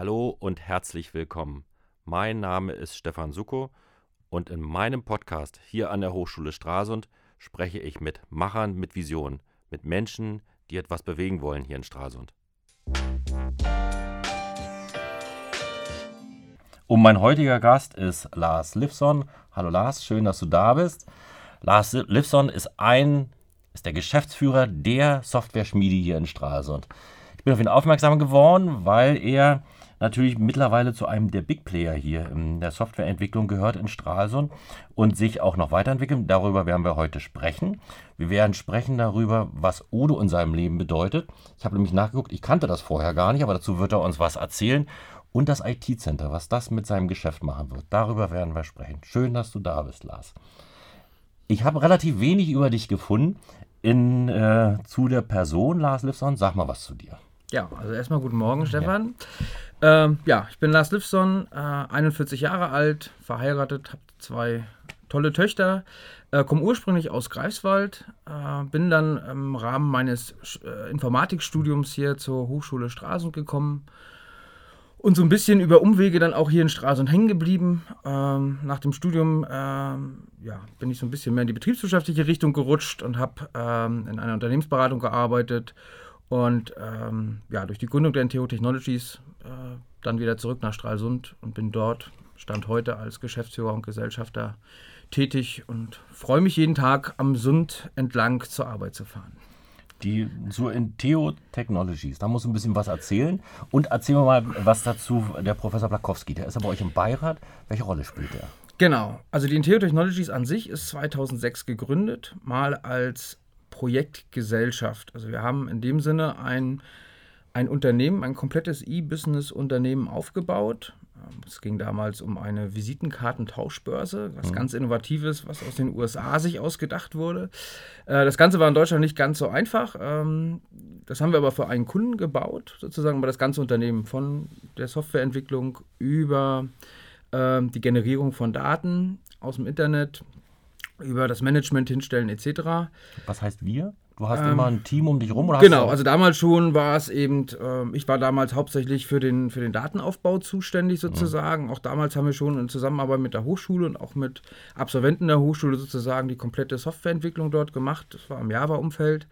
Hallo und herzlich willkommen. Mein Name ist Stefan Suko und in meinem Podcast hier an der Hochschule Stralsund spreche ich mit Machern mit Vision, mit Menschen, die etwas bewegen wollen hier in Stralsund. Und mein heutiger Gast ist Lars Livson. Hallo Lars, schön, dass du da bist. Lars Livson ist ein, ist der Geschäftsführer der Software-Schmiede hier in Stralsund. Ich bin auf ihn aufmerksam geworden, weil er natürlich mittlerweile zu einem der Big Player hier in der Softwareentwicklung gehört in Stralsund und sich auch noch weiterentwickeln. Darüber werden wir heute sprechen. Wir werden sprechen darüber, was Udo in seinem Leben bedeutet. Ich habe nämlich nachgeguckt, ich kannte das vorher gar nicht, aber dazu wird er uns was erzählen und das IT-Center, was das mit seinem Geschäft machen wird. Darüber werden wir sprechen. Schön, dass du da bist, Lars. Ich habe relativ wenig über dich gefunden in, äh, zu der Person Lars Livson. Sag mal was zu dir. Ja, also erstmal guten Morgen, Stefan. Ja, ähm, ja ich bin Lars Livson, äh, 41 Jahre alt, verheiratet, habe zwei tolle Töchter, äh, komme ursprünglich aus Greifswald, äh, bin dann im Rahmen meines äh, Informatikstudiums hier zur Hochschule Stralsund gekommen und so ein bisschen über Umwege dann auch hier in Stralsund hängen geblieben. Ähm, nach dem Studium ähm, ja, bin ich so ein bisschen mehr in die betriebswirtschaftliche Richtung gerutscht und habe ähm, in einer Unternehmensberatung gearbeitet und ähm, ja, durch die Gründung der NTO Technologies äh, dann wieder zurück nach Stralsund und bin dort, stand heute als Geschäftsführer und Gesellschafter tätig und freue mich jeden Tag am Sund entlang zur Arbeit zu fahren die zur Inteo Technologies. Da muss ein bisschen was erzählen. Und erzählen wir mal was dazu, der Professor Blakowski. Der ist ja bei euch im Beirat. Welche Rolle spielt der? Genau. Also die Inteo Technologies an sich ist 2006 gegründet, mal als Projektgesellschaft. Also wir haben in dem Sinne ein, ein Unternehmen, ein komplettes E-Business-Unternehmen aufgebaut es ging damals um eine Visitenkartentauschbörse, was mhm. ganz Innovatives, was aus den USA sich ausgedacht wurde. Äh, das Ganze war in Deutschland nicht ganz so einfach. Ähm, das haben wir aber für einen Kunden gebaut, sozusagen über das ganze Unternehmen, von der Softwareentwicklung über ähm, die Generierung von Daten aus dem Internet, über das Management hinstellen etc. Was heißt wir? Du hast ähm, immer ein Team um dich rum? Oder genau, also damals schon war es eben, äh, ich war damals hauptsächlich für den, für den Datenaufbau zuständig sozusagen. Mhm. Auch damals haben wir schon in Zusammenarbeit mit der Hochschule und auch mit Absolventen der Hochschule sozusagen die komplette Softwareentwicklung dort gemacht. Das war im Java-Umfeld.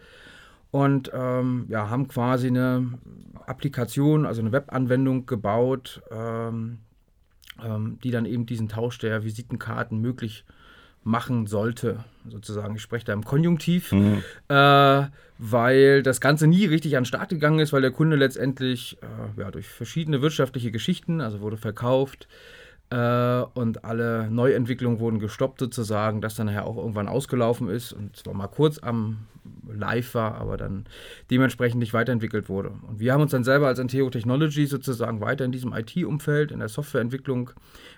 Und ähm, ja, haben quasi eine Applikation, also eine Webanwendung gebaut, ähm, ähm, die dann eben diesen Tausch der Visitenkarten möglich macht machen sollte, sozusagen. Ich spreche da im Konjunktiv, mhm. äh, weil das Ganze nie richtig an den Start gegangen ist, weil der Kunde letztendlich äh, ja, durch verschiedene wirtschaftliche Geschichten, also wurde verkauft, äh, und alle Neuentwicklungen wurden gestoppt sozusagen, das dann nachher auch irgendwann ausgelaufen ist und zwar mal kurz am Live war, aber dann dementsprechend nicht weiterentwickelt wurde. Und wir haben uns dann selber als Anteo Technology sozusagen weiter in diesem IT-Umfeld, in der Softwareentwicklung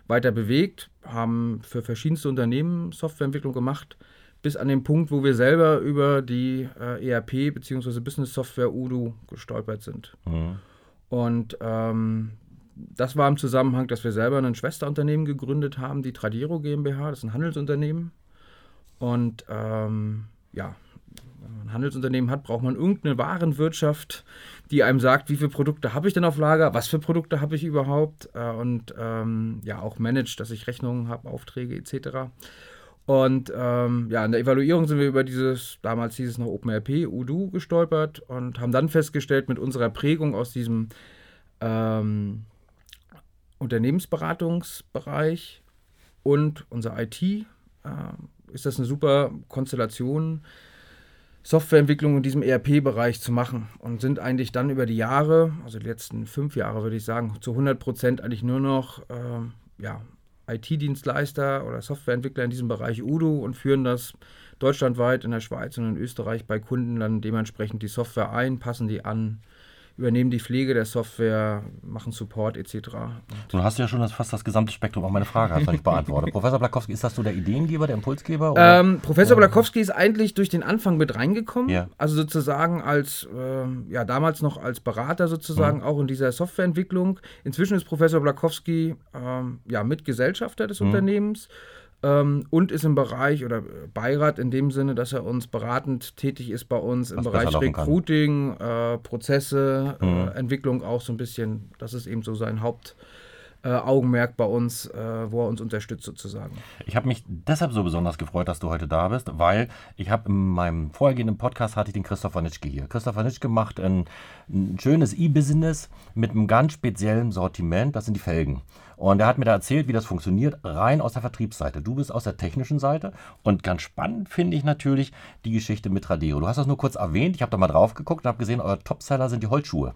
weiter bewegt, haben für verschiedenste Unternehmen Softwareentwicklung gemacht, bis an den Punkt, wo wir selber über die äh, ERP bzw. Business Software Udo gestolpert sind. Mhm. Und ähm, das war im Zusammenhang, dass wir selber ein Schwesterunternehmen gegründet haben, die Tradiero GmbH, das ist ein Handelsunternehmen. Und ähm, ja, wenn man ein Handelsunternehmen hat, braucht man irgendeine Warenwirtschaft, die einem sagt, wie viele Produkte habe ich denn auf Lager, was für Produkte habe ich überhaupt äh, und ähm, ja auch managt, dass ich Rechnungen habe, Aufträge etc. Und ähm, ja, in der Evaluierung sind wir über dieses, damals hieß es noch OpenRP, Udo, gestolpert und haben dann festgestellt, mit unserer Prägung aus diesem ähm, Unternehmensberatungsbereich und unser IT äh, ist das eine super Konstellation, Softwareentwicklung in diesem ERP-Bereich zu machen und sind eigentlich dann über die Jahre, also die letzten fünf Jahre würde ich sagen, zu 100 Prozent eigentlich nur noch äh, ja, IT-Dienstleister oder Softwareentwickler in diesem Bereich Udo und führen das deutschlandweit in der Schweiz und in Österreich bei Kunden dann dementsprechend die Software ein, passen die an, übernehmen die Pflege der Software, machen Support etc. Du hast ja schon das, fast das gesamte Spektrum, auch meine Frage hast du nicht beantwortet. Professor Blakowski, ist das so der Ideengeber, der Impulsgeber? Ähm, Professor ähm, Blakowski ist eigentlich durch den Anfang mit reingekommen, ja. also sozusagen als, äh, ja damals noch als Berater sozusagen, mhm. auch in dieser Softwareentwicklung. Inzwischen ist Professor Blakowski ähm, ja Mitgesellschafter des mhm. Unternehmens ähm, und ist im Bereich oder Beirat in dem Sinne, dass er uns beratend tätig ist bei uns im Was Bereich. Recruiting, äh, Prozesse, Mhm. äh, Entwicklung auch so ein bisschen. Das ist eben so sein Hauptaugenmerk äh, Augenmerk bei uns, äh, wo er uns unterstützt sozusagen. Ich habe mich deshalb so besonders gefreut, dass du heute da bist, weil ich habe in meinem vorhergehenden Podcast hatte ich den Christopher Nitschke hier. Christopher Nitschke macht ein, ein schönes E-Business mit einem ganz speziellen Sortiment, das sind die Felgen. Und er hat mir da erzählt, wie das funktioniert, rein aus der Vertriebsseite. Du bist aus der technischen Seite und ganz spannend finde ich natürlich die Geschichte mit Radero. Du hast das nur kurz erwähnt, ich habe da mal drauf geguckt und habe gesehen, euer Topseller sind die Holzschuhe.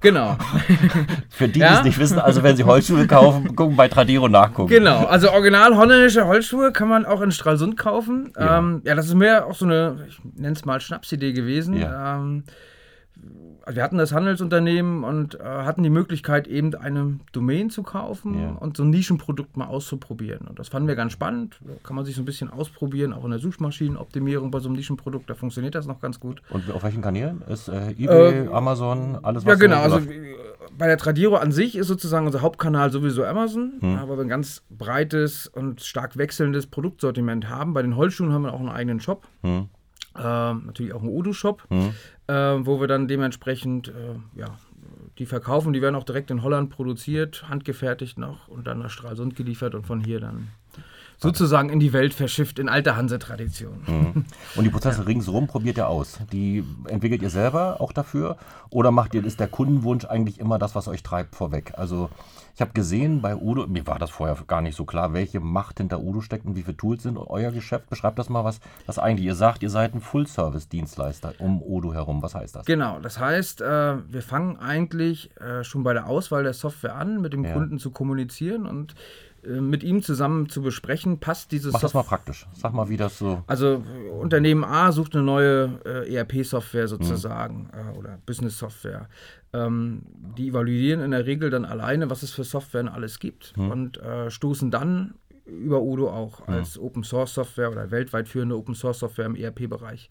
Genau, Für die, die Ja? es nicht wissen, also wenn sie Holzschuhe kaufen, gucken bei Tradero nachgucken. genau. Also original holländische Holzschuhe kann man auch in Stralsund kaufen. Ja. Ja, ähm, ja das ist mehr auch so eine, ich nenne es mal Schnapsidee gewesen. Ja. Ähm, wir hatten das Handelsunternehmen und äh, hatten die Möglichkeit, eben eine Domain zu kaufen Ja. und so ein Nischenprodukt mal auszuprobieren. Und das fanden wir ganz spannend. Da kann man sich so ein bisschen ausprobieren, auch in der Suchmaschinenoptimierung bei so einem Nischenprodukt. Da funktioniert das noch ganz gut. Und auf welchen Kanälen? Ist äh, eBay, Amazon, alles was Ja, genau. so Also äh, bei der Tradiero an sich ist sozusagen unser Hauptkanal sowieso Amazon, Hm. aber wir ein ganz breites und stark wechselndes Produktsortiment haben. Bei den Holzschuhen haben wir auch einen eigenen Shop. Hm. Ähm, natürlich auch einen Udo-Shop, Hm. äh, wo wir dann dementsprechend äh, ja, die verkaufen. Die werden auch direkt in Holland produziert, handgefertigt noch und dann nach Stralsund geliefert und von hier dann sozusagen in die Welt verschifft in alter Hanse-Tradition. Hm. Und die Prozesse ringsherum probiert ihr aus. Die entwickelt ihr selber auch dafür? Oder macht ihr, ist der Kundenwunsch eigentlich immer das, was euch treibt, vorweg? Also ich habe gesehen bei Udo, mir war das vorher gar nicht so klar, welche Macht hinter Udo steckt und wie viele Tools sind euer Geschäft. Beschreibt das mal, was das eigentlich, ihr sagt, ihr seid ein Full-Service-Dienstleister um Udo herum. Was heißt das? Genau, das heißt, äh, wir fangen eigentlich äh, schon bei der Auswahl der Software an, mit dem Ja. Kunden zu kommunizieren und mit ihm zusammen zu besprechen, passt diese Mach das mal Software. praktisch. Sag mal, wie das so. Also äh, Unternehmen A sucht eine neue äh, ERP-Software sozusagen äh, oder Business-Software. Ähm, die evaluieren in der Regel dann alleine, was es für Software alles gibt und äh, stoßen dann über Udo auch als Open-Source-Software oder weltweit führende Open-Source-Software im ERP-Bereich.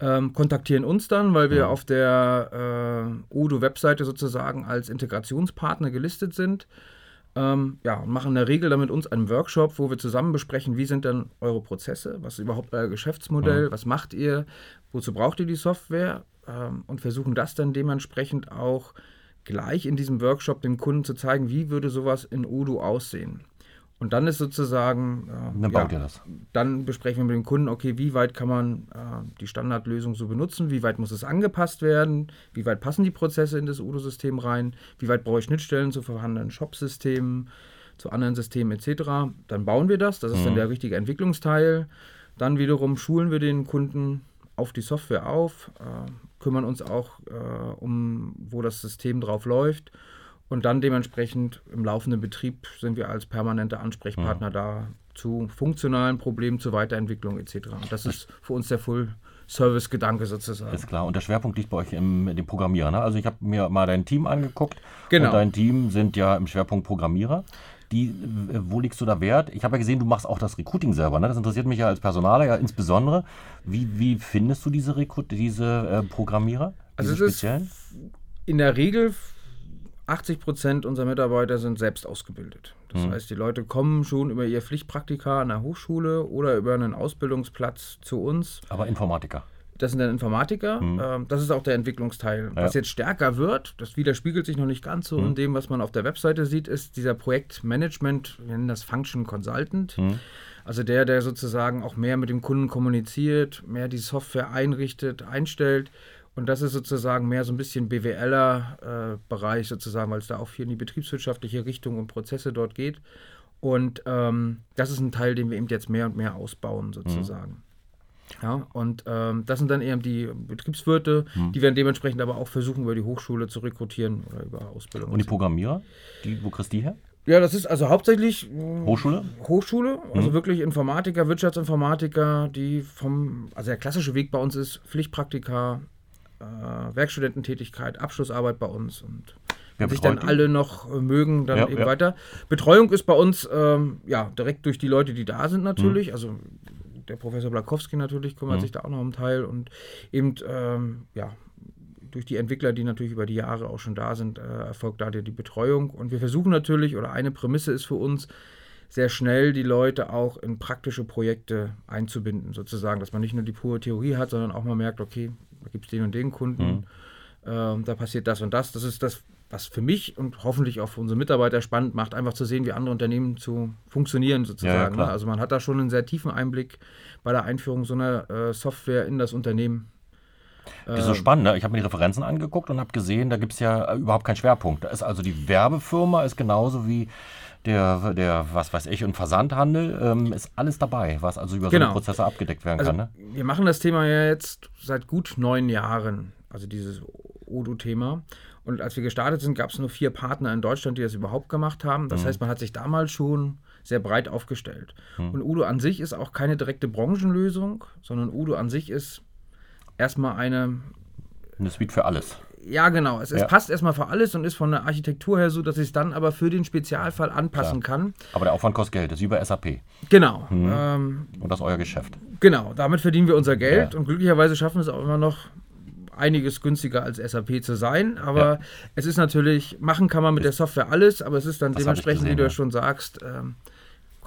Ähm, kontaktieren uns dann, weil wir auf der äh, Udo-Webseite sozusagen als Integrationspartner gelistet sind. Ähm, ja, und machen in der Regel dann mit uns einen Workshop, wo wir zusammen besprechen, wie sind denn eure Prozesse, was ist überhaupt euer Geschäftsmodell, was macht ihr, wozu braucht ihr die Software? Ähm, und versuchen das dann dementsprechend auch gleich in diesem Workshop dem Kunden zu zeigen, wie würde sowas in Udo aussehen. Und dann ist sozusagen, äh, Dann baut ihr das. dann besprechen wir mit dem Kunden, okay, wie weit kann man äh, die Standardlösung so benutzen, wie weit muss es angepasst werden, wie weit passen die Prozesse in das Udo-System rein, wie weit brauche ich Schnittstellen zu vorhandenen Shop-Systemen, zu anderen Systemen etc. Dann bauen wir das, das ist dann der richtige Entwicklungsteil. Dann wiederum schulen wir den Kunden auf die Software auf, äh, kümmern uns auch äh, um, wo das System drauf läuft. Und dann dementsprechend im laufenden Betrieb sind wir als permanenter Ansprechpartner da zu funktionalen Problemen, zur Weiterentwicklung etc. Und das ist für uns der Full-Service-Gedanke sozusagen. Ist klar. Und der Schwerpunkt liegt bei euch im dem Programmierer. Ne? Also ich habe mir mal dein Team angeguckt. Genau. Und dein Team sind ja im Schwerpunkt Programmierer. Die, äh, wo legst du da Wert? Ich habe ja gesehen, du machst auch das Recruiting selber. Ne? Das interessiert mich ja als Personaler ja insbesondere. Wie, wie findest du diese, Rekrut diese äh, Programmierer? Also Diese es ist speziellen? in der Regel 80 Prozent unserer Mitarbeiter sind selbst ausgebildet. Das Mhm. heißt, die Leute kommen schon über ihr Pflichtpraktika an der Hochschule oder über einen Ausbildungsplatz zu uns. Aber Informatiker. Das sind dann Informatiker. Ähm, das ist auch der Entwicklungsteil. Was Ja. jetzt stärker wird, das widerspiegelt sich noch nicht ganz so in dem, was man auf der Webseite sieht, ist dieser Projektmanagement, wir nennen das Function Consultant. Also der, der sozusagen auch mehr mit dem Kunden kommuniziert, mehr die Software einrichtet, einstellt. Und das ist sozusagen mehr so ein bisschen BWLer-Bereich sozusagen, weil es da auch viel in die betriebswirtschaftliche Richtung und Prozesse dort geht. Und ähm, das ist ein Teil, den wir eben jetzt mehr und mehr ausbauen sozusagen. Ja, und ähm, das sind dann eben die Betriebswirte, die wir dementsprechend aber auch versuchen, über die Hochschule zu rekrutieren oder über Ausbildung. Und die Programmierer? Die, wo kriegst du die her? ja, das ist also hauptsächlich mh, Hochschule? Hochschule, also wirklich Informatiker, Wirtschaftsinformatiker, die vom, also der klassische Weg bei uns ist Pflichtpraktika, äh, Werkstudententätigkeit, Abschlussarbeit bei uns und wenn sich dann alle noch äh, mögen, dann Ja, eben ja. weiter. Betreuung ist bei uns ähm, ja direkt durch die Leute, die da sind natürlich, also der Professor Blakowski natürlich kümmert Mhm. sich da auch noch um Teil und eben ähm, ja durch die Entwickler, die natürlich über die Jahre auch schon da sind, äh, erfolgt da die Betreuung. Und wir versuchen natürlich, oder eine Prämisse ist für uns, sehr schnell die Leute auch in praktische Projekte einzubinden, sozusagen, dass man nicht nur die pure Theorie hat, sondern auch mal merkt, okay, da gibt es den und den Kunden, mhm. ähm, da passiert das und das. Das ist das, was für mich und hoffentlich auch für unsere Mitarbeiter spannend macht, einfach zu sehen, wie andere Unternehmen zu funktionieren sozusagen. Ja, ja, ne? also man hat da schon einen sehr tiefen Einblick bei der Einführung so einer äh, Software in das Unternehmen. Das ist so ähm, spannend. Ne? Ich habe mir die Referenzen angeguckt und habe gesehen, da gibt es ja überhaupt keinen Schwerpunkt. Da ist also die Werbefirma ist genauso wie der, der was weiß ich, und Versandhandel ähm, ist alles dabei, was also über genau. so Prozesse abgedeckt werden also kann. Ne? Wir machen das Thema ja jetzt seit gut neun Jahren, also dieses Odoo-Thema. Und als wir gestartet sind, gab es nur vier Partner in Deutschland, die das überhaupt gemacht haben. Das mhm. heißt, man hat sich damals schon sehr breit aufgestellt. Mhm. Und Udo an sich ist auch keine direkte Branchenlösung, sondern Udo an sich ist erstmal eine. Eine Suite für alles. Ja, genau. Es, ja. es, passt erstmal für alles und ist von der Architektur her so, dass ich es dann aber für den Spezialfall anpassen Klar. kann. Aber der Aufwand kostet Geld, das ist über SAP. Genau. Mhm. Ähm, und das ist euer Geschäft. Genau, damit verdienen wir unser Geld ja. und glücklicherweise schaffen es auch immer noch einiges günstiger als SAP zu sein. Aber ja. es ist natürlich, machen kann man mit der Software alles, aber es ist dann das dementsprechend, gesehen, wie du ja schon sagst, ähm,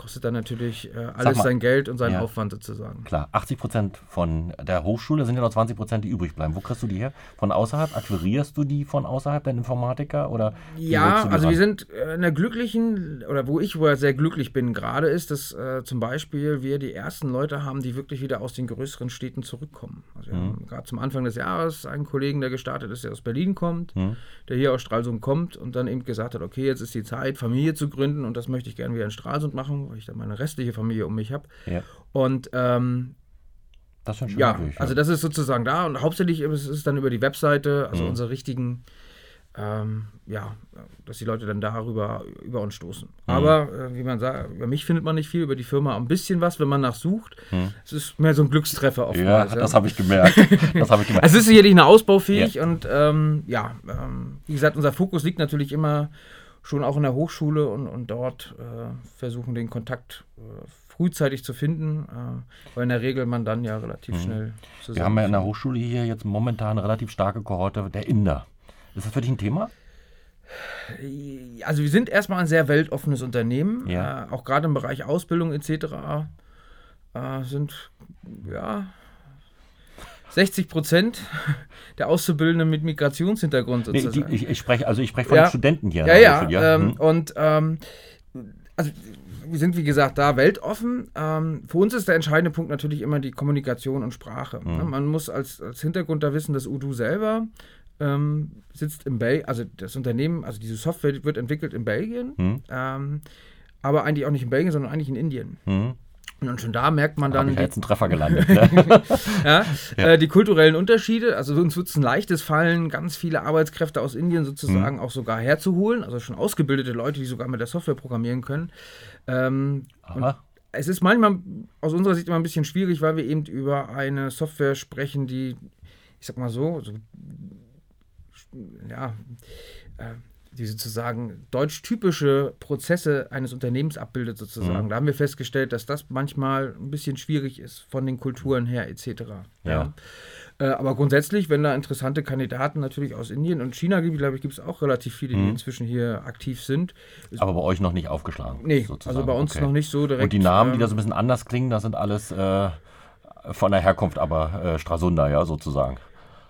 kostet dann natürlich äh, alles mal, sein Geld und seinen ja, Aufwand sozusagen. Klar, 80 Prozent von der Hochschule sind ja noch 20 Prozent, die übrig bleiben. Wo kriegst du die her? Von außerhalb? Akquirierst du die von außerhalb, dein Informatiker? Oder ja, also ran? wir sind in der glücklichen, oder wo ich wohl sehr glücklich bin gerade, ist, dass äh, zum Beispiel wir die ersten Leute haben, die wirklich wieder aus den größeren Städten zurückkommen. Also wir mhm. haben gerade zum Anfang des Jahres einen Kollegen, der gestartet ist, der aus Berlin kommt, mhm. der hier aus Stralsund kommt und dann eben gesagt hat, okay, jetzt ist die Zeit, Familie zu gründen und das möchte ich gerne wieder in Stralsund machen weil ich dann meine restliche Familie um mich habe. Ja. Und ähm, das ist schon ja, ja, also das ist sozusagen da und hauptsächlich ist es dann über die Webseite, also mhm. unsere richtigen ähm, ja, dass die Leute dann darüber über uns stoßen. Mhm. Aber äh, wie man sagt, über mich findet man nicht viel, über die Firma ein bisschen was, wenn man nachsucht. Mhm. Es ist mehr so ein Glückstreffer oftmals. Ja, das habe ich gemerkt. das habe ich gemerkt. es ist sicherlich eine ausbaufähig ja. und ähm, ja, ähm, wie gesagt, unser Fokus liegt natürlich immer schon auch in der Hochschule und, und dort äh, versuchen, den Kontakt äh, frühzeitig zu finden, äh, weil in der Regel man dann ja relativ mhm. schnell zusammen. Wir haben ja in der Hochschule hier jetzt momentan eine relativ starke Kohorte der Inder. Ist das für dich ein Thema? Also wir sind erstmal ein sehr weltoffenes Unternehmen, ja. Äh, auch gerade im Bereich Ausbildung etc. Äh, sind ja 60 Prozent der Auszubildenden mit Migrationshintergrund sozusagen. Nee, ich, ich spreche also ich spreche von ja. Studenten hier. Ja, ja. ja. Ähm, hm. Und ähm, also wir sind wie gesagt da weltoffen. Ähm, für uns ist der entscheidende Punkt natürlich immer die Kommunikation und Sprache. Mhm. Man muss als, als Hintergrund da wissen, dass Udo selber ähm, sitzt in Belgien, also das Unternehmen, also diese Software wird entwickelt in Belgien, mhm. ähm, aber eigentlich auch nicht in Belgien, sondern eigentlich in Indien. Mhm. Und schon da merkt man dann. Ich die, jetzt einen Treffer gelandet. Ne? ja, ja. Äh, die kulturellen Unterschiede. Also uns wird es ein leichtes Fallen, ganz viele Arbeitskräfte aus Indien sozusagen mhm. auch sogar herzuholen. Also schon ausgebildete Leute, die sogar mit der Software programmieren können. Ähm, es ist manchmal aus unserer Sicht immer ein bisschen schwierig, weil wir eben über eine Software sprechen, die, ich sag mal so, so ja, äh, die sozusagen deutsch-typische Prozesse eines Unternehmens abbildet, sozusagen. Mhm. Da haben wir festgestellt, dass das manchmal ein bisschen schwierig ist von den Kulturen her, etc. Ja. ja. Äh, aber grundsätzlich, wenn da interessante Kandidaten natürlich aus Indien und China gibt, glaube ich, gibt es auch relativ viele, die mhm. inzwischen hier aktiv sind. Aber bei euch noch nicht aufgeschlagen. Nee, sozusagen. also bei uns okay. noch nicht so direkt. Und die Namen, die da so ein bisschen anders klingen, das sind alles äh, von der Herkunft, aber äh, Strasunder, ja, sozusagen.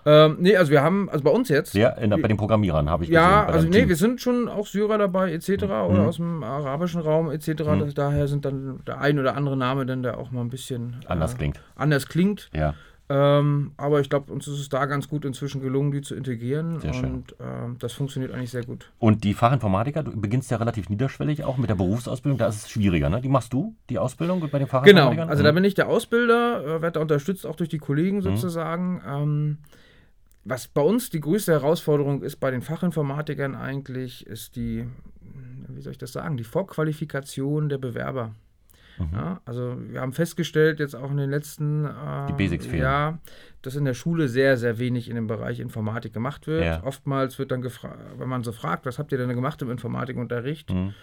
Ähm, nee, also wir haben, also bei uns jetzt. Ja, der, bei den Programmierern habe ich ja, gesehen. Ja, also nee, Team. wir sind schon auch Syrer dabei, etc. Mhm. oder aus dem arabischen Raum, etc. Mhm. daher sind dann der ein oder andere Name dann, der auch mal ein bisschen anders äh, klingt. Anders klingt. Ja. Ähm, aber ich glaube, uns ist es da ganz gut inzwischen gelungen, die zu integrieren. Sehr schön. Und ähm, das funktioniert eigentlich sehr gut. Und die Fachinformatiker, du beginnst ja relativ niederschwellig auch mit der Berufsausbildung. Da ist es schwieriger, ne? Die machst du, die Ausbildung bei den Fachinformatikern? Genau, also mhm. da bin ich der Ausbilder, äh, werde da unterstützt auch durch die Kollegen mhm. sozusagen. Ähm, was bei uns die größte Herausforderung ist bei den Fachinformatikern eigentlich, ist die, wie soll ich das sagen, die Vorqualifikation der Bewerber. Mhm. Ja, also wir haben festgestellt, jetzt auch in den letzten äh, Jahren, dass in der Schule sehr, sehr wenig in dem Bereich Informatik gemacht wird. Ja. Oftmals wird dann gefragt, wenn man so fragt, was habt ihr denn gemacht im Informatikunterricht, mhm.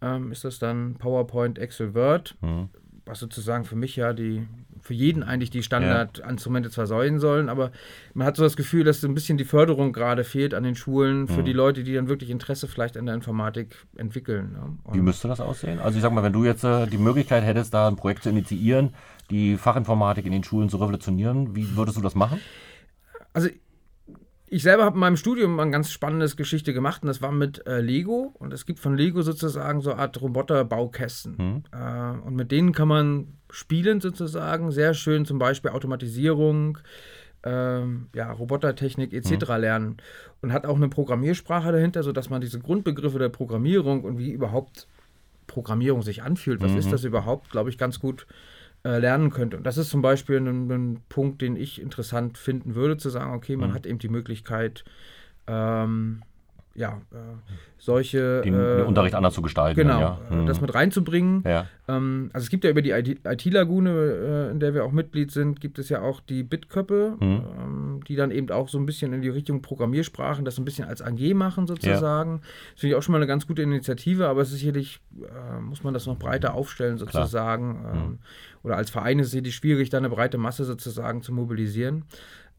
ähm, ist das dann PowerPoint, Excel, Word, mhm. Was sozusagen für mich ja die für jeden eigentlich die Standardinstrumente zwar sein sollen, aber man hat so das Gefühl, dass so ein bisschen die Förderung gerade fehlt an den Schulen für mhm. die Leute, die dann wirklich Interesse vielleicht an der Informatik entwickeln. Ne? Wie müsste das aussehen? Also ich sag mal, wenn du jetzt äh, die Möglichkeit hättest, da ein Projekt zu initiieren, die Fachinformatik in den Schulen zu revolutionieren, wie würdest du das machen? Also ich selber habe in meinem Studium eine ganz spannende Geschichte gemacht und das war mit äh, Lego. Und es gibt von Lego sozusagen so eine Art Roboterbaukästen. Mhm. Äh, und mit denen kann man spielen sozusagen. Sehr schön zum Beispiel Automatisierung, äh, ja, Robotertechnik etc. Mhm. lernen. Und hat auch eine Programmiersprache dahinter, sodass man diese Grundbegriffe der Programmierung und wie überhaupt Programmierung sich anfühlt, was mhm. ist das überhaupt, glaube ich, ganz gut äh, lernen könnte. Und das ist zum Beispiel ein, ein, Punkt, den ich interessant finden würde, zu sagen, okay, man mhm. hat eben die Möglichkeit, ähm, ja, äh, solche. Den, äh, den, Unterricht anders zu gestalten. Genau, ja. mhm. das mit reinzubringen. Ja. Ähm, also es gibt ja über die IT-Lagune, in der wir auch Mitglied sind, gibt es ja auch die Bitköppe, mhm. ähm, die dann eben auch so ein bisschen in die Richtung Programmiersprachen das ein bisschen als AG machen sozusagen. Ja. Das finde ich auch schon mal eine ganz gute Initiative, aber sicherlich äh, muss man das noch breiter aufstellen sozusagen. Ähm, mhm. Oder als Verein ist es sicherlich schwierig, da eine breite Masse sozusagen zu mobilisieren.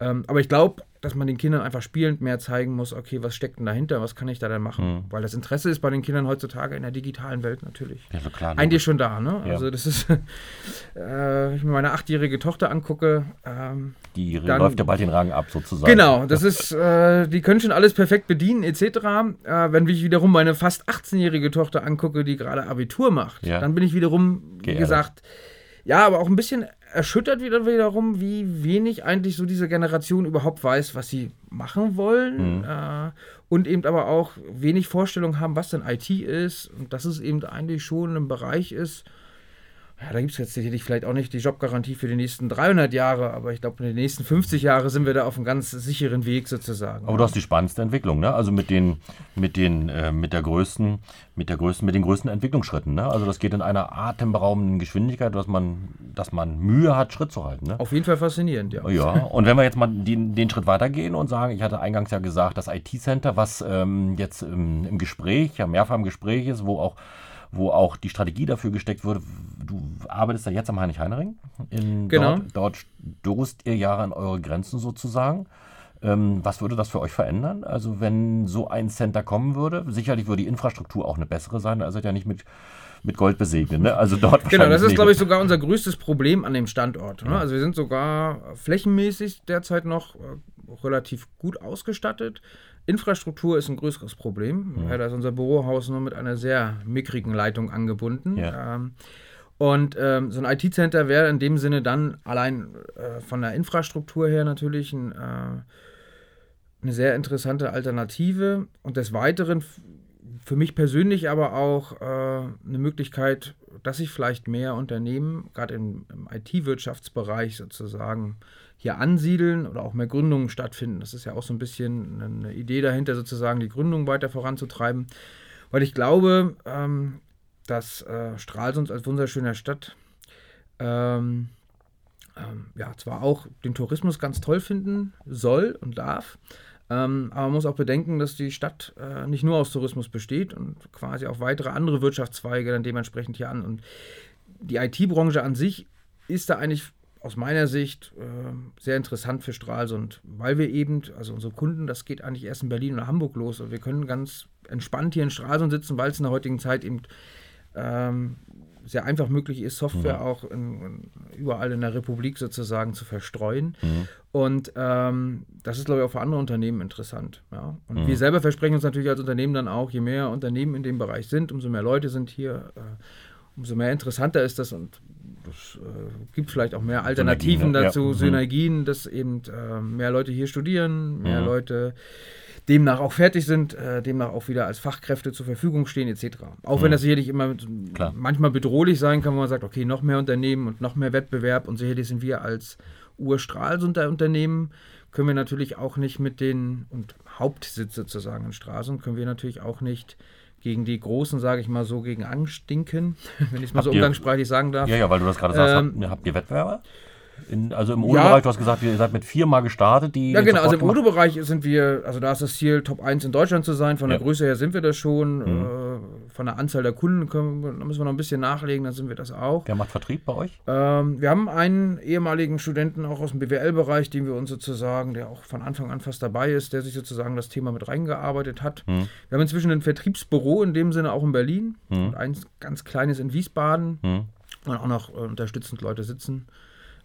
Ähm, aber ich glaube, dass man den Kindern einfach spielend mehr zeigen muss, okay, was steckt denn dahinter, was kann ich da denn machen? Mhm. Weil das Interesse ist bei den Kindern heutzutage in der digitalen Welt natürlich ja, so klar, eigentlich schon da. Ne? Ja. Also das ist, äh, ich mir meine achtjährige Tochter angucke. Ähm, die dann, läuft ja bald den Rang ab sozusagen. Genau, das ist, äh, die können schon alles perfekt bedienen etc. Äh, wenn ich wiederum meine fast 18-jährige Tochter angucke, die gerade Abitur macht, ja. dann bin ich wiederum, wie gesagt, ja, aber auch ein bisschen erschüttert wieder wiederum, wie wenig eigentlich so diese Generation überhaupt weiß, was sie machen wollen. Mhm. Äh, und eben aber auch wenig Vorstellung haben, was denn IT ist. Und dass es eben eigentlich schon ein Bereich ist, ja, da gibt es jetzt sicherlich vielleicht auch nicht die Jobgarantie für die nächsten 300 Jahre, aber ich glaube, in den nächsten 50 Jahren sind wir da auf einem ganz sicheren Weg sozusagen. Aber du hast die spannendste Entwicklung, ne? Also mit den, mit den, äh, mit der größten, mit der größten, mit den größten Entwicklungsschritten, ne? Also das geht in einer atemberaubenden Geschwindigkeit, dass man, dass man Mühe hat, Schritt zu halten. Ne? Auf jeden Fall faszinierend, ja. Ja, und wenn wir jetzt mal den, den Schritt weitergehen und sagen, ich hatte eingangs ja gesagt, das IT-Center, was ähm, jetzt im, im Gespräch, ja mehrfach im Gespräch ist, wo auch wo auch die Strategie dafür gesteckt wurde. Du arbeitest ja jetzt am Heinrich-Heinering. Genau. Dort, dort stoßt ihr Jahre an eure Grenzen sozusagen. Ähm, was würde das für euch verändern? Also wenn so ein Center kommen würde, sicherlich würde die Infrastruktur auch eine bessere sein. Da seid ja nicht mit mit Gold besegnen. Ne? Also dort genau, das ist, glaube ich, sogar unser größtes Problem an dem Standort. Ne? Also wir sind sogar flächenmäßig derzeit noch äh, relativ gut ausgestattet. Infrastruktur ist ein größeres Problem. Ja. Da ist unser Bürohaus nur mit einer sehr mickrigen Leitung angebunden. Ja. Ähm, und ähm, so ein IT-Center wäre in dem Sinne dann allein äh, von der Infrastruktur her natürlich ein, äh, eine sehr interessante Alternative. Und des Weiteren für mich persönlich aber auch äh, eine Möglichkeit, dass sich vielleicht mehr Unternehmen, gerade im, im IT-Wirtschaftsbereich sozusagen, hier ansiedeln oder auch mehr Gründungen stattfinden. Das ist ja auch so ein bisschen eine Idee dahinter, sozusagen die Gründung weiter voranzutreiben. Weil ich glaube, ähm, dass äh, Stralsund als wunderschöner Stadt ähm, ähm, ja zwar auch den Tourismus ganz toll finden soll und darf, ähm, aber man muss auch bedenken, dass die Stadt äh, nicht nur aus Tourismus besteht und quasi auch weitere andere Wirtschaftszweige dann dementsprechend hier an. Und die IT-Branche an sich ist da eigentlich aus meiner Sicht äh, sehr interessant für Stralsund, weil wir eben, also unsere Kunden, das geht eigentlich erst in Berlin oder Hamburg los und wir können ganz entspannt hier in Stralsund sitzen, weil es in der heutigen Zeit eben ähm, sehr einfach möglich ist, Software mhm. auch in, überall in der Republik sozusagen zu verstreuen. Mhm. Und ähm, das ist, glaube ich, auch für andere Unternehmen interessant. Ja? Und mhm. wir selber versprechen uns natürlich als Unternehmen dann auch, je mehr Unternehmen in dem Bereich sind, umso mehr Leute sind hier, äh, umso mehr interessanter ist das und es äh, gibt vielleicht auch mehr Alternativen Synergien, dazu, ja. Mhm. Synergien, dass eben äh, mehr Leute hier studieren, mehr mhm. Leute demnach auch fertig sind, äh, demnach auch wieder als Fachkräfte zur Verfügung stehen, etc. Auch mhm. wenn das sicherlich immer Klar. manchmal bedrohlich sein kann, wo man sagt, okay, noch mehr Unternehmen und noch mehr Wettbewerb und sicherlich sind wir als Urstralsunder-Unternehmen, können wir natürlich auch nicht mit den, und Hauptsitz sozusagen in Straßen, können wir natürlich auch nicht gegen die Großen, sage ich mal so, gegen anstinken, wenn ich es mal habt so umgangssprachlich sagen darf. Ja, ja, weil du das gerade sagst, ähm, habt, habt ihr Wettbewerber? In, also im Odo-Bereich, ja. du hast gesagt, ihr seid mit viermal gestartet. Die ja, genau. Also im Odo-Bereich sind wir, also da ist das Ziel, Top 1 in Deutschland zu sein. Von der Größe her sind wir das schon. Mhm. Äh, von der Anzahl der Kunden können, da müssen wir noch ein bisschen nachlegen, dann sind wir das auch. Wer macht Vertrieb bei euch? Ähm, wir haben einen ehemaligen Studenten auch aus dem BWL-Bereich, den wir uns sozusagen, der auch von Anfang an fast dabei ist, der sich sozusagen das Thema mit reingearbeitet hat. Mhm. Wir haben inzwischen ein Vertriebsbüro in dem Sinne auch in Berlin mhm. und eins ganz kleines in Wiesbaden. Mhm. Und auch noch äh, unterstützend Leute sitzen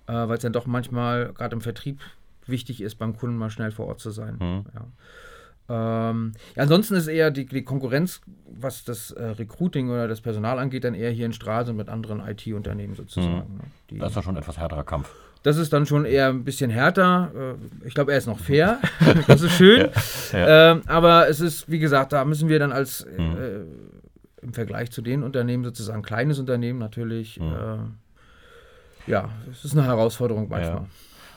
äh, weil es dann doch manchmal gerade im Vertrieb wichtig ist, beim Kunden mal schnell vor Ort zu sein. Mhm. Ja. Ähm, ja, ansonsten ist eher die, die Konkurrenz, was das äh, Recruiting oder das Personal angeht, dann eher hier in Stralsund mit anderen IT-Unternehmen sozusagen. Mhm. Ne? Die, das ist ja schon ein etwas härterer Kampf. Das ist dann schon eher ein bisschen härter. Äh, ich glaube, er ist noch fair. das ist schön. Ja, ja. Ähm, aber es ist, wie gesagt, da müssen wir dann als mhm. äh, im Vergleich zu den Unternehmen sozusagen kleines Unternehmen natürlich mhm. Ja, es ist eine Herausforderung manchmal. Ja.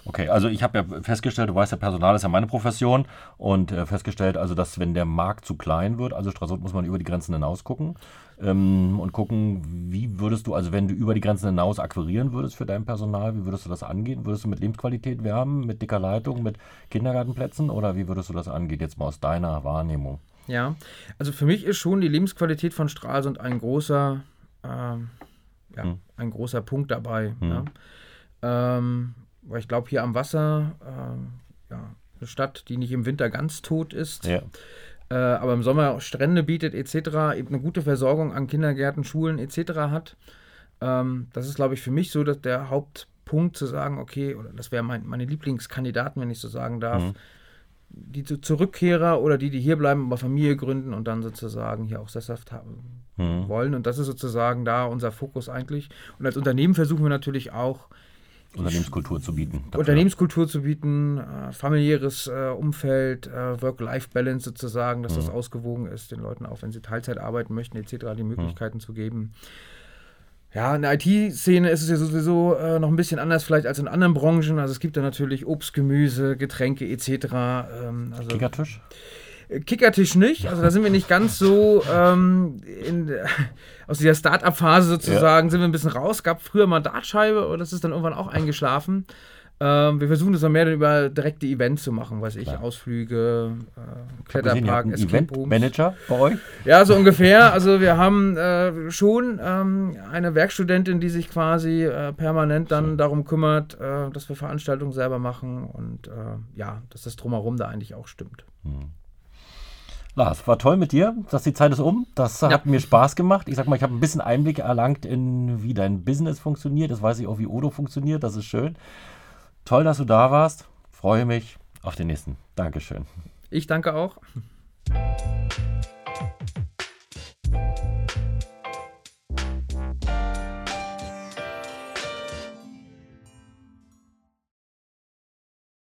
Okay, also ich habe ja festgestellt, du weißt ja, Personal ist ja meine Profession und äh, festgestellt, also dass wenn der Markt zu klein wird, also Stralsund muss man über die Grenzen hinaus gucken ähm, und gucken, wie würdest du, also wenn du über die Grenzen hinaus akquirieren würdest für dein Personal, wie würdest du das angehen? Würdest du mit Lebensqualität werben, mit dicker Leitung, mit Kindergartenplätzen oder wie würdest du das angehen, jetzt mal aus deiner Wahrnehmung? Ja, also für mich ist schon die Lebensqualität von Stralsund ein großer ähm, ja, hm. ein großer Punkt dabei. Hm. Ja. Ähm, weil ich glaube, hier am Wasser, äh, ja, eine Stadt, die nicht im Winter ganz tot ist, ja. äh, aber im Sommer Strände bietet etc., eben eine gute Versorgung an Kindergärten, Schulen etc. hat. Ähm, das ist, glaube ich, für mich so dass der Hauptpunkt zu sagen, okay, oder das wäre mein, meine Lieblingskandidaten, wenn ich so sagen darf, mhm die Zurückkehrer oder die, die hier bleiben, aber Familie gründen und dann sozusagen hier auch sesshaft haben mhm. wollen. Und das ist sozusagen da unser Fokus eigentlich. Und als Unternehmen versuchen wir natürlich auch, Unternehmenskultur zu bieten. Dafür. Unternehmenskultur zu bieten, äh, familiäres äh, Umfeld, äh, Work-Life-Balance sozusagen, dass mhm. das ausgewogen ist, den Leuten auch, wenn sie Teilzeit arbeiten möchten, etc., die Möglichkeiten mhm. zu geben. Ja, in der IT-Szene ist es ja sowieso äh, noch ein bisschen anders vielleicht als in anderen Branchen. Also es gibt da natürlich Obst, Gemüse, Getränke etc. Ähm, also Kickertisch? Äh, Kickertisch nicht, also da sind wir nicht ganz so ähm, in, aus dieser Start-up-Phase sozusagen, ja. sind wir ein bisschen raus. Gab früher mal Dartscheibe und das ist dann irgendwann auch eingeschlafen. Ähm, wir versuchen das dann mehr über direkte Events zu machen, weiß ich, Klar. Ausflüge, äh, Kletterpark, Escape Rooms. Manager bei euch? Ja, so ungefähr. Also wir haben äh, schon ähm, eine Werkstudentin, die sich quasi äh, permanent dann Schön. darum kümmert, äh, dass wir Veranstaltungen selber machen und äh, ja, dass das drumherum da eigentlich auch stimmt. Hm. Lars, war toll mit dir. dass die Zeit ist um. Das ja. hat mir Spaß gemacht. Ich sag mal, ich habe ein bisschen Einblick erlangt in, wie dein Business funktioniert. Das weiß ich auch, wie Odo funktioniert. Das ist schön. Toll, dass du da warst. Freue mich auf den nächsten. Dankeschön. Ich danke auch.